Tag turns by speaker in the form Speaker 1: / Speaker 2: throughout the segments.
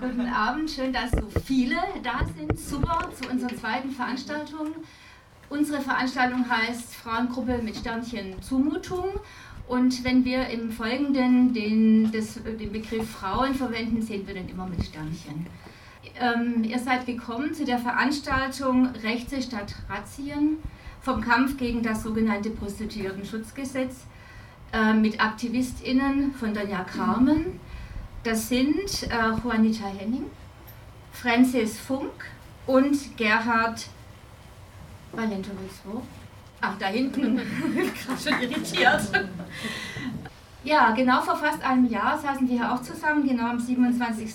Speaker 1: Guten Abend, schön, dass so viele da sind. Super zu unserer zweiten Veranstaltung. Unsere Veranstaltung heißt Frauengruppe mit Sternchen Zumutung. Und wenn wir im Folgenden den, das, den Begriff Frauen verwenden, sehen wir den immer mit Sternchen. Ähm, ihr seid gekommen zu der Veranstaltung Rechte statt Razzien vom Kampf gegen das sogenannte Prostituiertenschutzgesetz äh, mit AktivistInnen von Donja Carmen. Das sind äh, Juanita Henning, Francis Funk und Gerhard Valentowitz. Wo? Ach, da hinten. Gerade schon irritiert. Ja, genau vor fast einem Jahr saßen wir hier auch zusammen, genau am 27.11.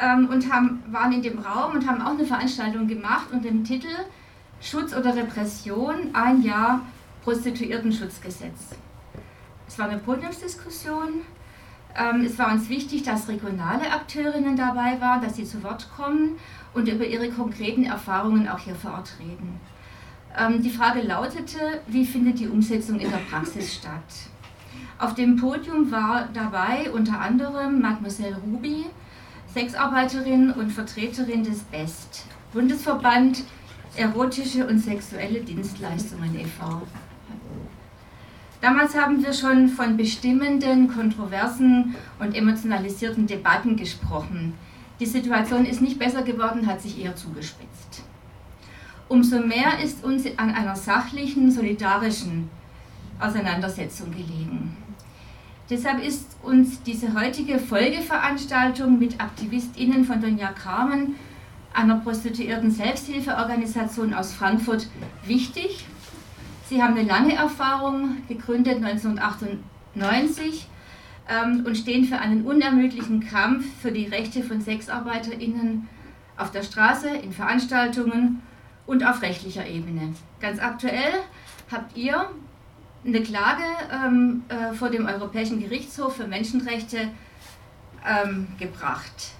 Speaker 1: Ähm, und haben, waren in dem Raum und haben auch eine Veranstaltung gemacht unter dem Titel Schutz oder Repression, ein Jahr Prostituiertenschutzgesetz. Es war eine Podiumsdiskussion. Ähm, es war uns wichtig, dass regionale Akteurinnen dabei waren, dass sie zu Wort kommen und über ihre konkreten Erfahrungen auch hier vor Ort reden. Ähm, die Frage lautete, wie findet die Umsetzung in der Praxis statt? Auf dem Podium war dabei unter anderem Mademoiselle Ruby, Sexarbeiterin und Vertreterin des BEST, Bundesverband Erotische und Sexuelle Dienstleistungen e.V. Damals haben wir schon von bestimmenden, kontroversen und emotionalisierten Debatten gesprochen. Die Situation ist nicht besser geworden, hat sich eher zugespitzt. Umso mehr ist uns an einer sachlichen, solidarischen Auseinandersetzung gelegen. Deshalb ist uns diese heutige Folgeveranstaltung mit AktivistInnen von Donja Carmen, einer prostituierten Selbsthilfeorganisation aus Frankfurt, wichtig Sie haben eine lange Erfahrung, gegründet 1998 ähm, und stehen für einen unermüdlichen Kampf für die Rechte von SexarbeiterInnen auf der Straße, in Veranstaltungen und auf rechtlicher Ebene. Ganz aktuell habt ihr eine Klage ähm, äh, vor dem Europäischen Gerichtshof für Menschenrechte ähm, gebracht.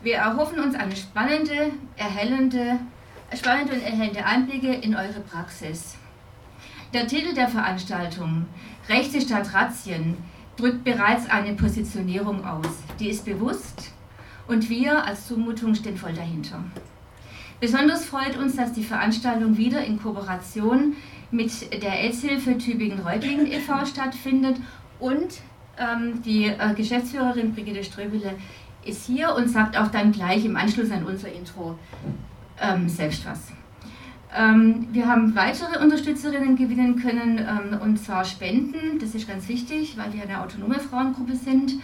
Speaker 1: Wir erhoffen uns eine spannende, erhellende, spannende und erhellende Einblicke in eure Praxis. Der Titel der Veranstaltung, Rechte statt Razzien, drückt bereits eine Positionierung aus. Die ist bewusst und wir als Zumutung stehen voll dahinter. Besonders freut uns, dass die Veranstaltung wieder in Kooperation mit der AIDS-Hilfe Tübingen-Reutlingen e.V. stattfindet und ähm, die äh, Geschäftsführerin Brigitte Ströbele ist hier und sagt auch dann gleich im Anschluss an unser Intro ähm, selbst was. Ähm, wir haben weitere Unterstützerinnen gewinnen können, ähm, und zwar Spenden, das ist ganz wichtig, weil wir eine autonome Frauengruppe sind,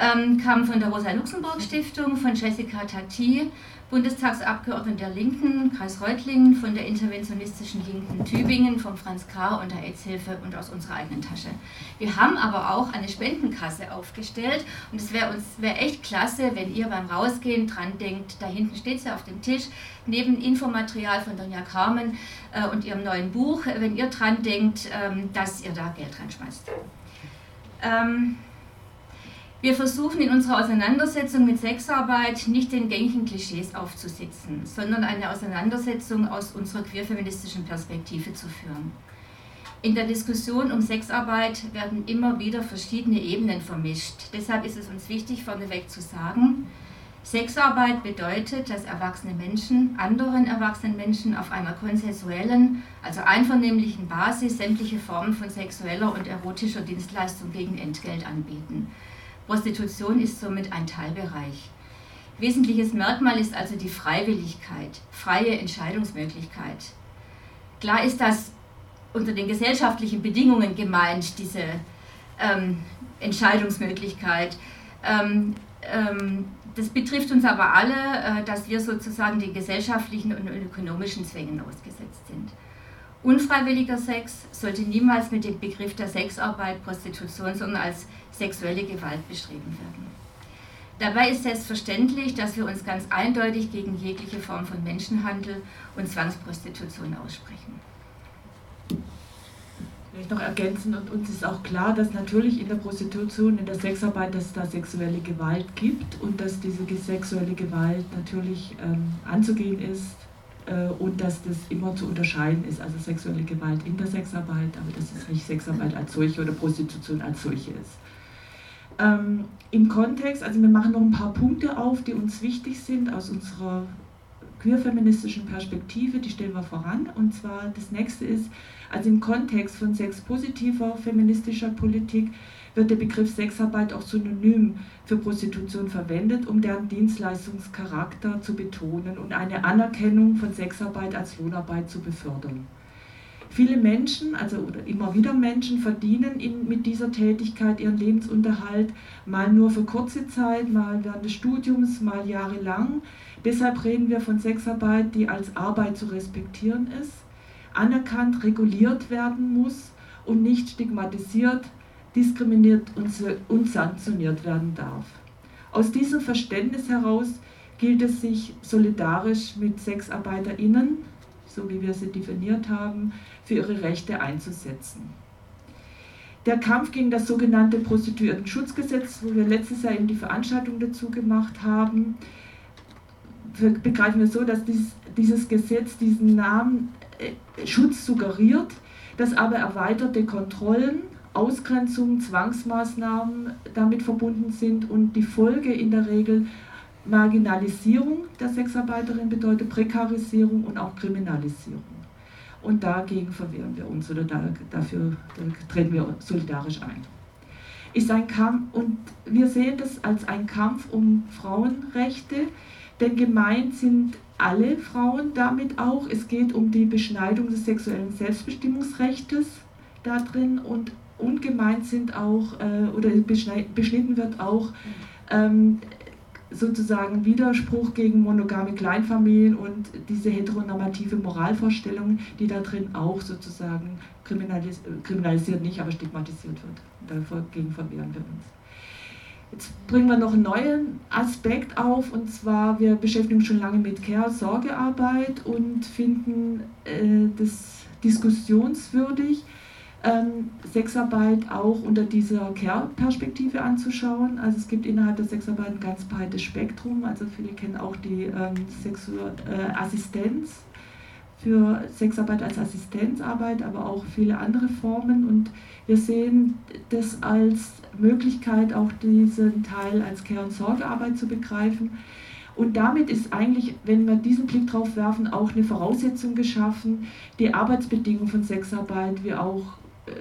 Speaker 1: ähm, kamen von der Rosa-Luxemburg-Stiftung, von Jessica Tati, Bundestagsabgeordneten der Linken, Kreis Reutlingen, von der interventionistischen Linken Tübingen, von Franz K. und der AIDS-Hilfe und aus unserer eigenen Tasche. Wir haben aber auch eine Spendenkasse aufgestellt und es wäre uns wär echt klasse, wenn ihr beim Rausgehen dran denkt, da hinten steht sie auf dem Tisch, neben Infomaterial von Donja Carmen äh, und ihrem neuen Buch, wenn ihr dran denkt, ähm, dass ihr da Geld reinschmeißt. Ähm, wir versuchen in unserer Auseinandersetzung mit Sexarbeit nicht den gängigen Klischees aufzusitzen, sondern eine Auseinandersetzung aus unserer queerfeministischen Perspektive zu führen. In der Diskussion um Sexarbeit werden immer wieder verschiedene Ebenen vermischt. Deshalb ist es uns wichtig, vorneweg zu sagen, Sexarbeit bedeutet, dass erwachsene Menschen anderen erwachsenen Menschen auf einer konsensuellen, also einvernehmlichen Basis sämtliche Formen von sexueller und erotischer Dienstleistung gegen Entgelt anbieten. Prostitution ist somit ein Teilbereich. Wesentliches Merkmal ist also die Freiwilligkeit, freie Entscheidungsmöglichkeit. Klar ist das unter den gesellschaftlichen Bedingungen gemeint, diese ähm, Entscheidungsmöglichkeit. Ähm, ähm, das betrifft uns aber alle, äh, dass wir sozusagen den gesellschaftlichen und ökonomischen Zwängen ausgesetzt sind. Unfreiwilliger Sex sollte niemals mit dem Begriff der Sexarbeit, Prostitution, sondern als sexuelle Gewalt beschrieben werden. Dabei ist selbstverständlich, dass wir uns ganz eindeutig gegen jegliche Form von Menschenhandel und Zwangsprostitution aussprechen.
Speaker 2: Vielleicht noch ergänzen, und uns ist auch klar, dass natürlich in der Prostitution, in der Sexarbeit, dass es da sexuelle Gewalt gibt und dass diese sexuelle Gewalt natürlich ähm, anzugehen ist und dass das immer zu unterscheiden ist, also sexuelle Gewalt in der Sexarbeit, aber dass es nicht Sexarbeit als solche oder Prostitution als solche ist. Ähm, Im Kontext, also wir machen noch ein paar Punkte auf, die uns wichtig sind aus unserer queerfeministischen Perspektive, die stellen wir voran. Und zwar das nächste ist, also im Kontext von sexpositiver feministischer Politik wird der Begriff Sexarbeit auch synonym für Prostitution verwendet, um deren Dienstleistungscharakter zu betonen und eine Anerkennung von Sexarbeit als Lohnarbeit zu befördern. Viele Menschen, also immer wieder Menschen, verdienen in, mit dieser Tätigkeit ihren Lebensunterhalt, mal nur für kurze Zeit, mal während des Studiums, mal jahrelang. Deshalb reden wir von Sexarbeit, die als Arbeit zu respektieren ist, anerkannt, reguliert werden muss und nicht stigmatisiert, diskriminiert und sanktioniert werden darf. Aus diesem Verständnis heraus gilt es sich solidarisch mit SexarbeiterInnen, so wie wir sie definiert haben, für ihre Rechte einzusetzen. Der Kampf gegen das sogenannte Prostituierten-Schutzgesetz, wo wir letztes Jahr eben die Veranstaltung dazu gemacht haben, begreifen wir so, dass dies, dieses Gesetz diesen Namen äh, Schutz suggeriert, dass aber erweiterte Kontrollen Ausgrenzung, Zwangsmaßnahmen damit verbunden sind und die Folge in der Regel Marginalisierung der Sexarbeiterin bedeutet, Prekarisierung und auch Kriminalisierung. Und dagegen verwehren wir uns oder da, dafür da treten wir solidarisch ein. Ist ein Kampf, und wir sehen das als einen Kampf um Frauenrechte, denn gemeint sind alle Frauen damit auch. Es geht um die Beschneidung des sexuellen Selbstbestimmungsrechts da drin und und gemeint sind auch, äh, oder beschnitten wird auch ähm, sozusagen Widerspruch gegen monogame Kleinfamilien und diese heteronormative Moralvorstellung, die da drin auch sozusagen kriminalis kriminalisiert nicht, aber stigmatisiert wird. Dagegen verwehren wir uns. Jetzt bringen wir noch einen neuen Aspekt auf und zwar, wir beschäftigen uns schon lange mit Care-Sorgearbeit und finden äh, das diskussionswürdig ähm, Sexarbeit auch unter dieser Care-Perspektive anzuschauen. Also es gibt innerhalb der Sexarbeit ein ganz breites Spektrum. Also viele kennen auch die ähm, Sexu äh, Assistenz für Sexarbeit als Assistenzarbeit, aber auch viele andere Formen. Und wir sehen das als Möglichkeit, auch diesen Teil als Care- und Sorgearbeit zu begreifen. Und damit ist eigentlich, wenn wir diesen Blick drauf werfen, auch eine Voraussetzung geschaffen, die Arbeitsbedingungen von Sexarbeit wie auch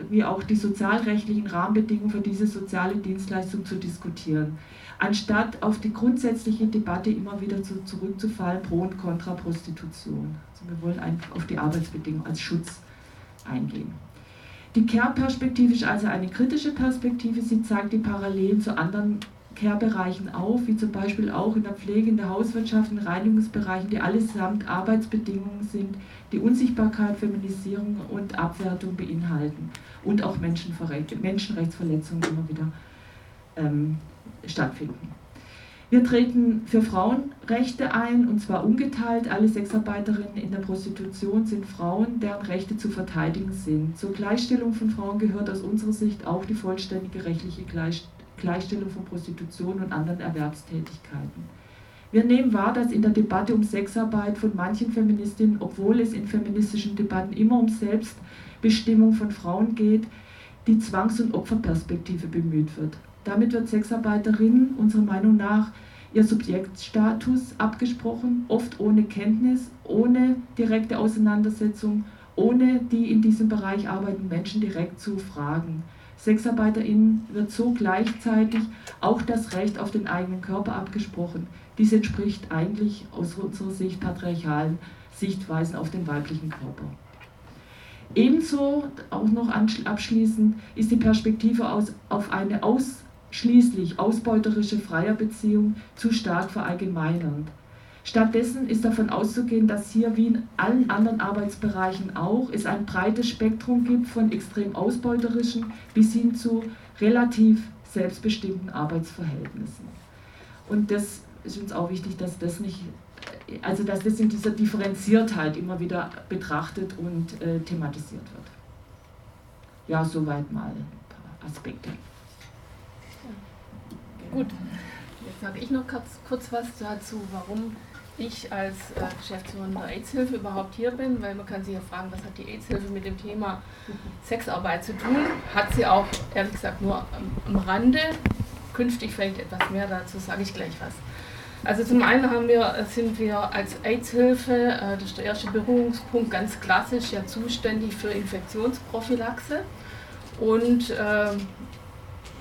Speaker 2: wie auch die sozialrechtlichen Rahmenbedingungen für diese soziale Dienstleistung zu diskutieren, anstatt auf die grundsätzliche Debatte immer wieder zu, zurückzufallen, pro und contra Prostitution. Also wir wollen einfach auf die Arbeitsbedingungen als Schutz eingehen. Die Care-Perspektive ist also eine kritische Perspektive. Sie zeigt die Parallelen zu anderen Care-Bereichen auf, wie zum Beispiel auch in der Pflege, in der Hauswirtschaft, in Reinigungsbereichen, die allesamt Arbeitsbedingungen sind, die Unsichtbarkeit, Feminisierung und Abwertung beinhalten und auch Menschenrechtsverletzungen immer wieder ähm, stattfinden. Wir treten für Frauenrechte ein, und zwar ungeteilt. Alle Sexarbeiterinnen in der Prostitution sind Frauen, deren Rechte zu verteidigen sind. Zur Gleichstellung von Frauen gehört aus unserer Sicht auch die vollständige rechtliche Gleichstellung von Prostitution und anderen Erwerbstätigkeiten. Wir nehmen wahr, dass in der Debatte um Sexarbeit von manchen Feministinnen, obwohl es in feministischen Debatten immer um Selbstbestimmung von Frauen geht, die Zwangs- und Opferperspektive bemüht wird. Damit wird Sexarbeiterinnen unserer Meinung nach ihr Subjektstatus abgesprochen, oft ohne Kenntnis, ohne direkte Auseinandersetzung, ohne die in diesem Bereich arbeitenden Menschen direkt zu fragen. SexarbeiterInnen wird so gleichzeitig auch das Recht auf den eigenen Körper abgesprochen. Dies entspricht eigentlich aus unserer Sicht patriarchalen Sichtweisen auf den weiblichen Körper. Ebenso, auch noch abschließend, ist die Perspektive aus, auf eine ausschließlich ausbeuterische Freierbeziehung zu stark verallgemeinernd. Stattdessen ist davon auszugehen, dass hier wie in allen anderen Arbeitsbereichen auch es ein breites Spektrum gibt von extrem ausbeuterischen bis hin zu relativ selbstbestimmten Arbeitsverhältnissen. Und das ist uns auch wichtig, dass das nicht, also dass das in dieser Differenziertheit immer wieder betrachtet und äh, thematisiert wird. Ja, soweit mal ein paar Aspekte.
Speaker 3: Gut, jetzt sage ich noch kurz, kurz was dazu, warum ich als äh, Geschäftsführerin der AIDS-Hilfe überhaupt hier bin, weil man kann sich ja fragen, was hat die AIDS-Hilfe mit dem Thema Sexarbeit zu tun? Hat sie auch, ehrlich gesagt, nur am, Rande künftig vielleicht etwas mehr, dazu sage ich gleich was. Also zum einen haben wir, sind wir als AIDS-Hilfe, äh, das ist der erste Berührungspunkt, ganz klassisch ja zuständig für Infektionsprophylaxe und äh,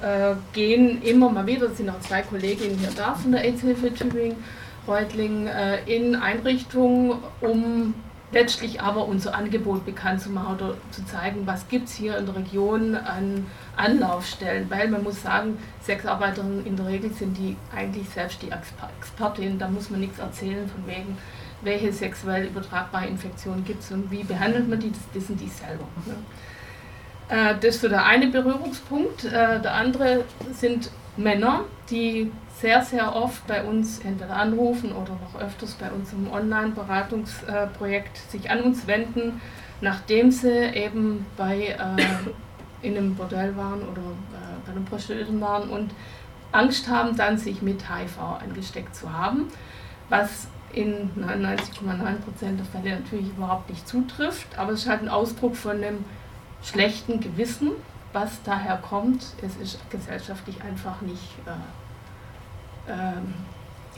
Speaker 3: äh, gehen immer mal wieder, es sind auch zwei Kolleginnen hier da von der AIDS-Hilfe Tübingen, Reutling, äh, in Einrichtungen, um letztlich aber unser Angebot bekannt zu machen oder zu zeigen, was gibt es hier in der Region an Anlaufstellen, weil man muss sagen, Sexarbeiterinnen in der Regel sind die eigentlich selbst die Expertin, da muss man nichts erzählen von wegen, welche sexuell übertragbare Infektionen gibt es und wie behandelt man die, das wissen die selber. Ne? Äh, das ist so der eine Berührungspunkt. Äh, der andere sind Männer, die sehr, sehr oft bei uns entweder anrufen oder noch öfters bei unserem Online-Beratungsprojekt sich an uns wenden, nachdem sie eben bei, äh, in einem Bordell waren oder äh, bei einem Prostituierten waren und Angst haben, dann sich mit HIV angesteckt zu haben, was in 99,9% der Fälle natürlich überhaupt nicht zutrifft, aber es ist halt ein Ausdruck von einem schlechten Gewissen, was daher kommt. Es ist gesellschaftlich einfach nicht... Äh, ähm,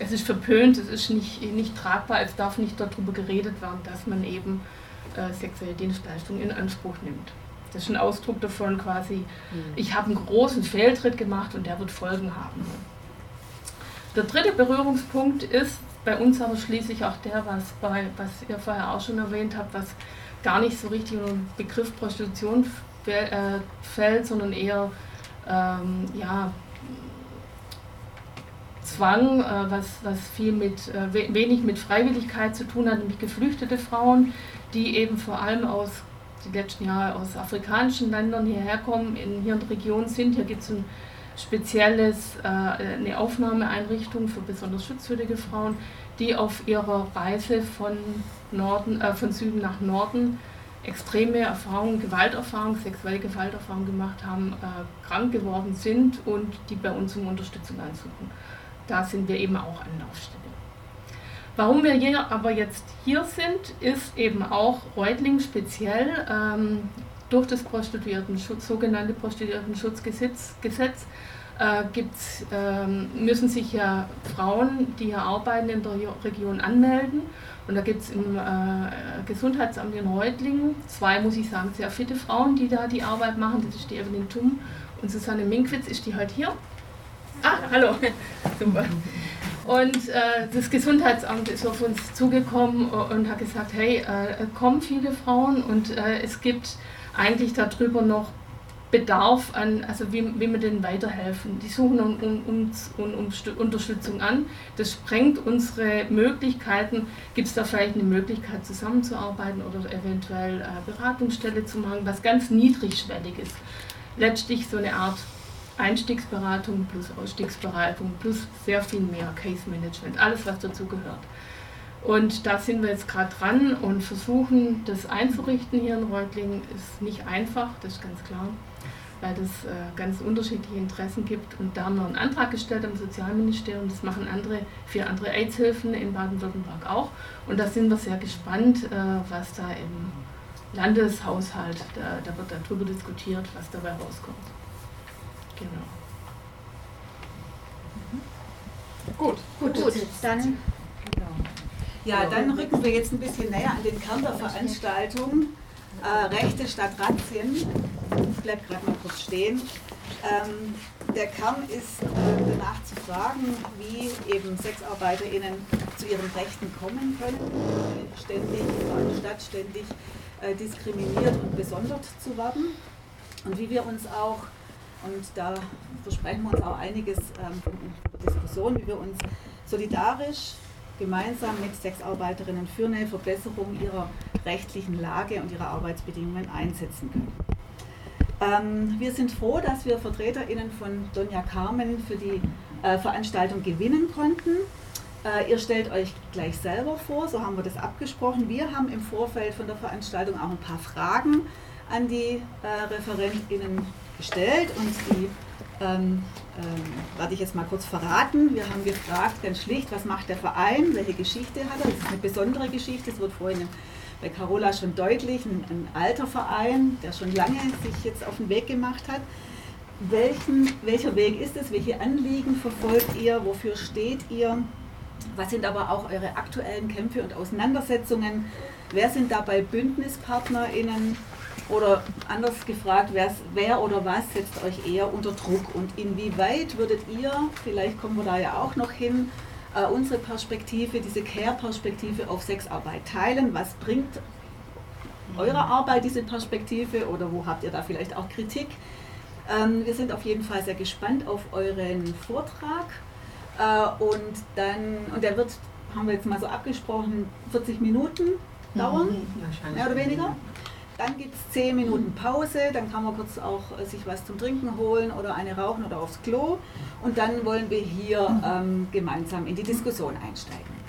Speaker 3: es ist verpönt, es ist nicht, nicht tragbar, es darf nicht darüber geredet werden, dass man eben äh, sexuelle Dienstleistungen in Anspruch nimmt. Das ist ein Ausdruck davon quasi, mhm. ich habe einen großen Fehltritt gemacht und der wird Folgen haben. Der dritte Berührungspunkt ist bei uns aber schließlich auch der, was, bei, was ihr vorher auch schon erwähnt habt, was gar nicht so richtig unter den Begriff Prostitution äh, fällt, sondern eher ähm, ja, Zwang, äh, was, was viel mit, äh, wenig mit Freiwilligkeit zu tun hat, nämlich geflüchtete Frauen, die eben vor allem aus die letzten Jahre aus afrikanischen Ländern hierher kommen, in, hier in der Region sind. Hier gibt es ein spezielles, äh, eine Aufnahmeeinrichtung für besonders schutzwürdige Frauen, die auf ihrer Reise von, Norden, äh, von Süden nach Norden extreme Erfahrungen, Gewalterfahrungen, sexuelle Gewalterfahrungen gemacht haben, äh, krank geworden sind und die bei uns um Unterstützung ansuchen da sind wir eben auch Anlaufstelle. Warum wir hier aber jetzt hier sind, ist eben auch Reutling speziell ähm, durch das Prostituiertenschutz, sogenannte Prostituiertenschutzgesetz Gesetz, äh, gibt's, ähm, müssen sich ja Frauen, die hier arbeiten in der Region anmelden. Und da gibt es im äh, Gesundheitsamt in Reutlingen zwei, muss ich sagen, sehr fitte Frauen, die da die Arbeit machen. Das ist die Evelyn Tum und Susanne Minkwitz ist die heute hier. Ah, hallo. Super. Und äh, das Gesundheitsamt ist auf uns zugekommen und hat gesagt, hey, äh, kommen viele Frauen und äh, es gibt eigentlich darüber noch Bedarf an, also wie, wie wir denen weiterhelfen. Die suchen um, um, um, um, Unterstützung an. Das sprengt unsere Möglichkeiten. Gibt es da vielleicht eine Möglichkeit zusammenzuarbeiten oder eventuell äh, Beratungsstelle zu machen, was ganz niedrigschwellig ist. Letztlich so eine Art Einstiegsberatung plus Ausstiegsberatung plus sehr viel mehr Case Management, alles was dazu gehört. Und da sind wir jetzt gerade dran und versuchen, das einzurichten hier in Reutlingen. Ist nicht einfach, das ist ganz klar, weil es äh, ganz unterschiedliche Interessen gibt. Und da haben wir einen Antrag gestellt am Sozialministerium. Das machen andere, vier andere AIDS-Hilfen in Baden-Württemberg auch. Und da sind wir sehr gespannt, äh, was da im Landeshaushalt, da, da wird darüber diskutiert, was dabei rauskommt. Genau.
Speaker 4: Gut, gut, gut. Dann. Ja, dann rücken wir jetzt ein bisschen näher an den Kern der Veranstaltung. Äh, Rechte statt Razzien. Ich bleibe gerade mal kurz stehen. Ähm, der Kern ist äh, danach zu fragen, wie eben SexarbeiterInnen zu ihren Rechten kommen können, ständig, anstatt ständig äh, diskriminiert und besondert zu werden. Und wie wir uns auch und da versprechen wir uns auch einiges ähm, Diskussion, wie wir uns solidarisch gemeinsam mit Sexarbeiterinnen für eine Verbesserung ihrer rechtlichen Lage und ihrer Arbeitsbedingungen einsetzen können. Ähm, wir sind froh, dass wir VertreterInnen von Donja Carmen für die äh, Veranstaltung gewinnen konnten. Äh, ihr stellt euch gleich selber vor, so haben wir das abgesprochen. Wir haben im Vorfeld von der Veranstaltung auch ein paar Fragen an die äh, ReferentInnen gestellt und die ähm, ähm, werde ich jetzt mal kurz verraten. Wir haben gefragt, ganz schlicht, was macht der Verein, welche Geschichte hat er? Das ist eine besondere Geschichte, es wird vorhin bei Carola schon deutlich, ein, ein, alter Verein, der schon lange sich jetzt auf den Weg gemacht hat. welchen, welcher Weg ist es, welche Anliegen verfolgt ihr, wofür steht ihr, was sind aber auch eure aktuellen Kämpfe und Auseinandersetzungen, wer sind dabei BündnispartnerInnen oder anders gefragt, wer oder was setzt euch eher unter Druck? Und inwieweit würdet ihr, vielleicht kommen wir da ja auch noch hin, äh, unsere Perspektive, diese Care-Perspektive auf Sexarbeit teilen, was bringt eurer Arbeit diese Perspektive? Oder wo habt ihr da vielleicht auch Kritik? Ähm, wir sind auf jeden Fall sehr gespannt auf euren Vortrag. Äh, und dann, und der wird, haben wir jetzt mal so abgesprochen, 40 Minuten dauern, mhm, mehr oder weniger. Dann gibt es 10 Minuten Pause, dann kann man kurz auch äh, sich was zum Trinken holen oder eine rauchen oder aufs Klo. Und dann wollen wir hier ähm, gemeinsam in die Diskussion einsteigen.